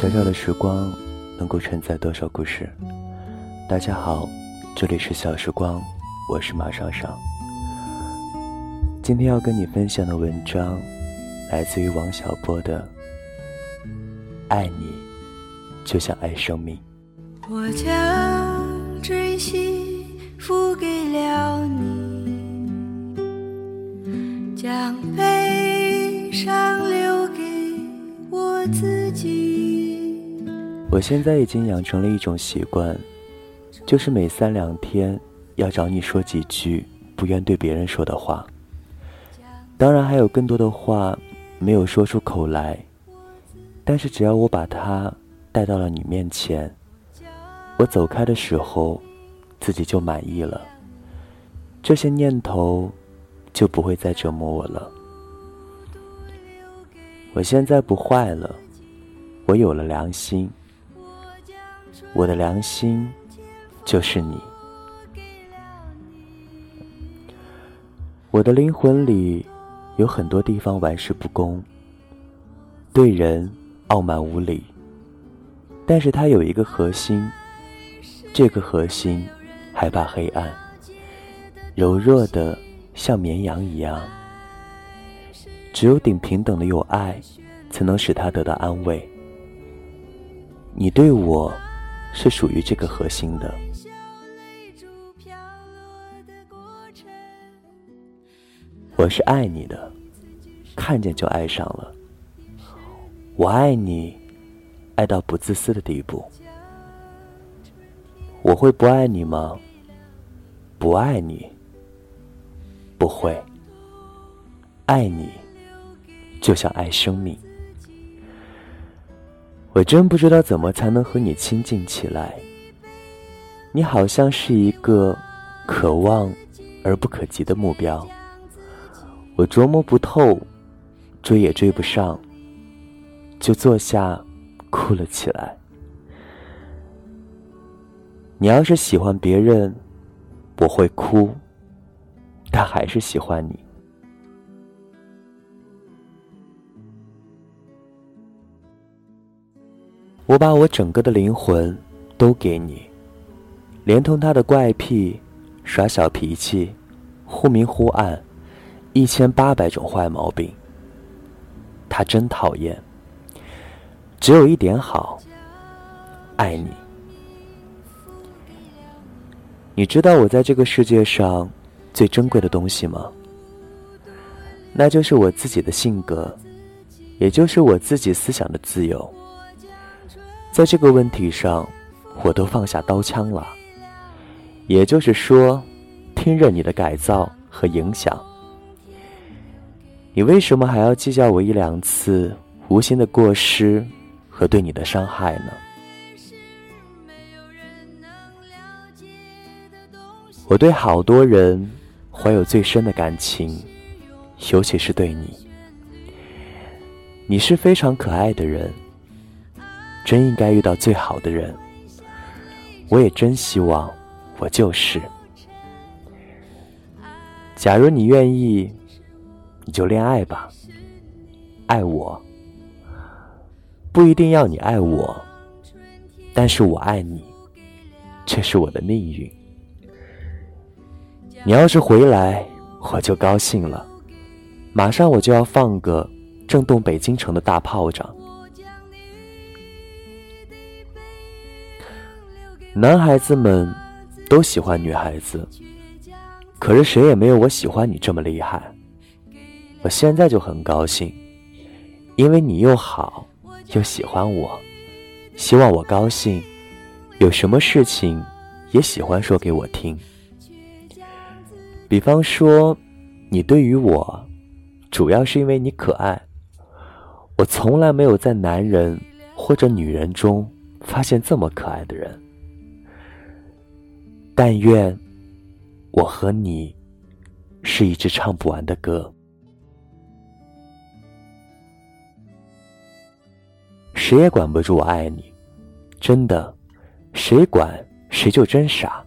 小小的时光，能够承载多少故事？大家好，这里是小时光，我是马尚尚。今天要跟你分享的文章，来自于王小波的《爱你就像爱生命》。我将真心付给了你，将悲伤留给我自己。我现在已经养成了一种习惯，就是每三两天要找你说几句不愿对别人说的话。当然还有更多的话没有说出口来，但是只要我把它带到了你面前。我走开的时候，自己就满意了。这些念头就不会再折磨我了。我现在不坏了，我有了良心。我的良心就是你。我的灵魂里有很多地方玩世不恭，对人傲慢无礼，但是它有一个核心。这个核心害怕黑暗，柔弱的像绵羊一样。只有顶平等的有爱，才能使他得到安慰。你对我是属于这个核心的。我是爱你的，看见就爱上了。我爱你，爱到不自私的地步。我会不爱你吗？不爱你，不会。爱你，就像爱生命。我真不知道怎么才能和你亲近起来。你好像是一个可望而不可及的目标，我琢磨不透，追也追不上，就坐下哭了起来。你要是喜欢别人，我会哭，但还是喜欢你。我把我整个的灵魂都给你，连同他的怪癖、耍小脾气、忽明忽暗、一千八百种坏毛病。他真讨厌，只有一点好，爱你。你知道我在这个世界上最珍贵的东西吗？那就是我自己的性格，也就是我自己思想的自由。在这个问题上，我都放下刀枪了。也就是说，听任你的改造和影响。你为什么还要计较我一两次无心的过失和对你的伤害呢？我对好多人怀有最深的感情，尤其是对你。你是非常可爱的人，真应该遇到最好的人。我也真希望我就是。假如你愿意，你就恋爱吧，爱我。不一定要你爱我，但是我爱你，这是我的命运。你要是回来，我就高兴了。马上我就要放个震动北京城的大炮仗。男孩子们都喜欢女孩子，可是谁也没有我喜欢你这么厉害。我现在就很高兴，因为你又好又喜欢我，希望我高兴，有什么事情也喜欢说给我听。比方说，你对于我，主要是因为你可爱。我从来没有在男人或者女人中发现这么可爱的人。但愿我和你是一支唱不完的歌。谁也管不住我爱你，真的，谁管谁就真傻。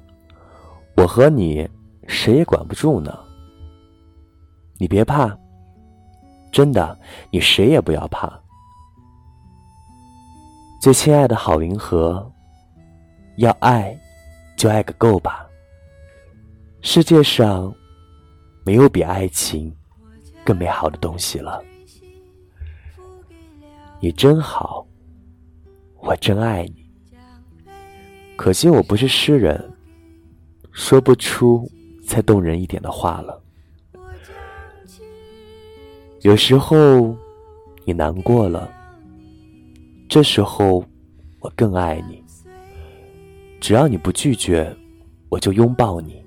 我和你。谁也管不住呢。你别怕，真的，你谁也不要怕。最亲爱的郝云和，要爱，就爱个够吧。世界上没有比爱情更美好的东西了。你真好，我真爱你。可惜我不是诗人，说不出再动人一点的话了。有时候你难过了，这时候我更爱你。只要你不拒绝，我就拥抱你。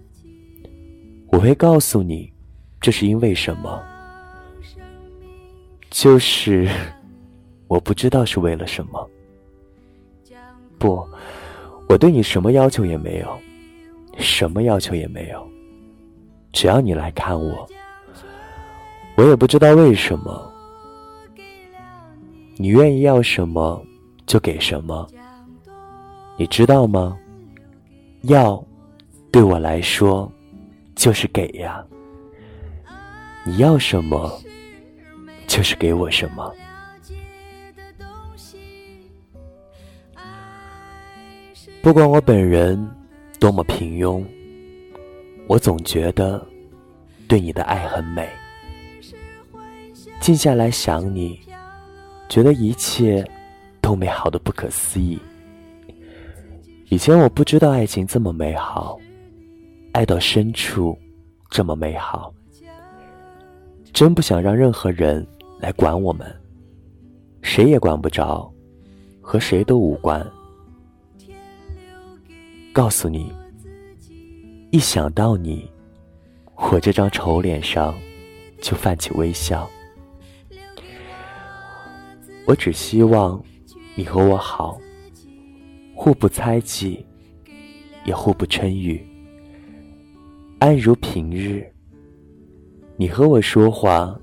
我会告诉你，这是因为什么？就是我不知道是为了什么。不。我对你什么要求也没有，什么要求也没有。只要你来看我，我也不知道为什么。你愿意要什么就给什么，你知道吗？要对我来说就是给呀。你要什么就是给我什么。不管我本人多么平庸，我总觉得对你的爱很美。静下来想你，觉得一切都美好的不可思议。以前我不知道爱情这么美好，爱到深处这么美好。真不想让任何人来管我们，谁也管不着，和谁都无关。告诉你，一想到你，我这张丑脸上就泛起微笑。我只希望你和我好，互不猜忌，也互不嗔欲，安如平日。你和我说话，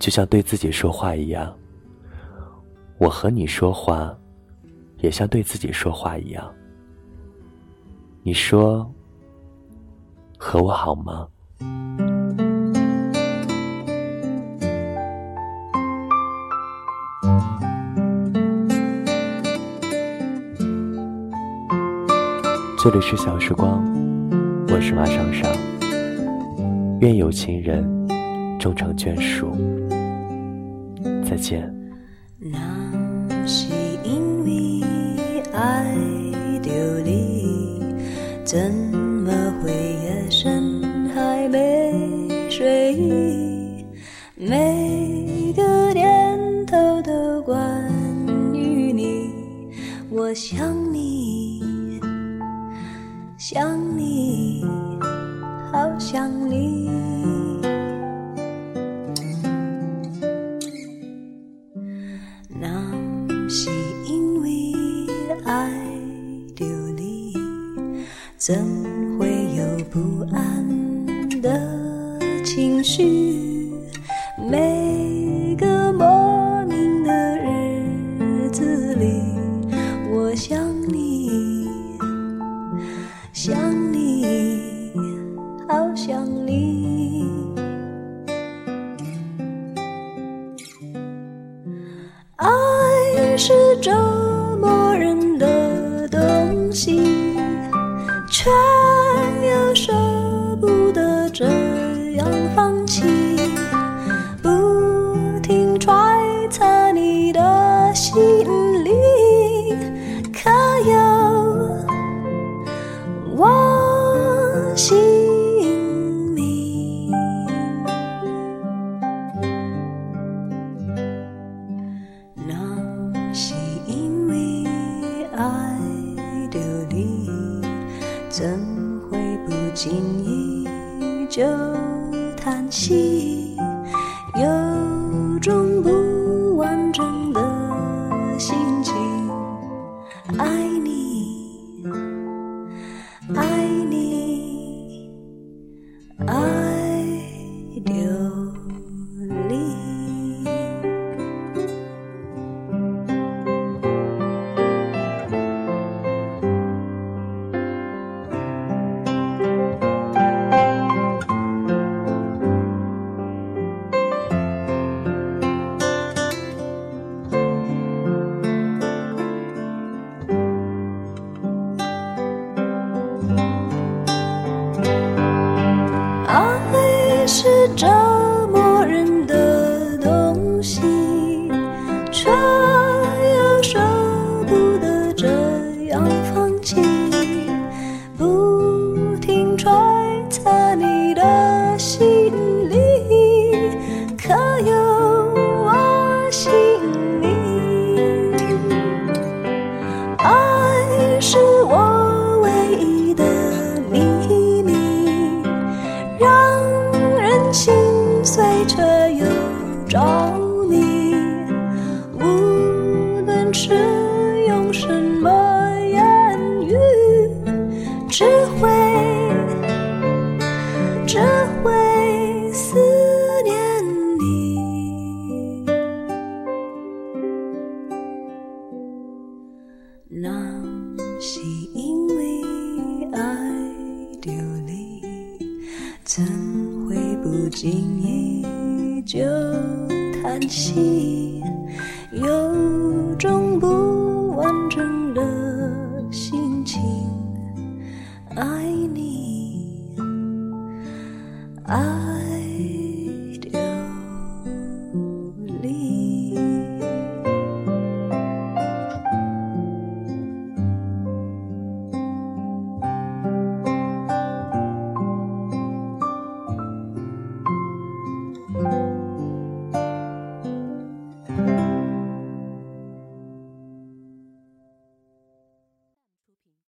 就像对自己说话一样；我和你说话，也像对自己说话一样。你说和我好吗？这里是小时光，我是马尚尚。愿有情人终成眷属。再见。想你，好想你。那是因为爱着你。怎会有不安的情绪？没心却找你，无论是用什么言语，只会只会思念你。那是因为爱丢你，怎会不经意？就叹息有种不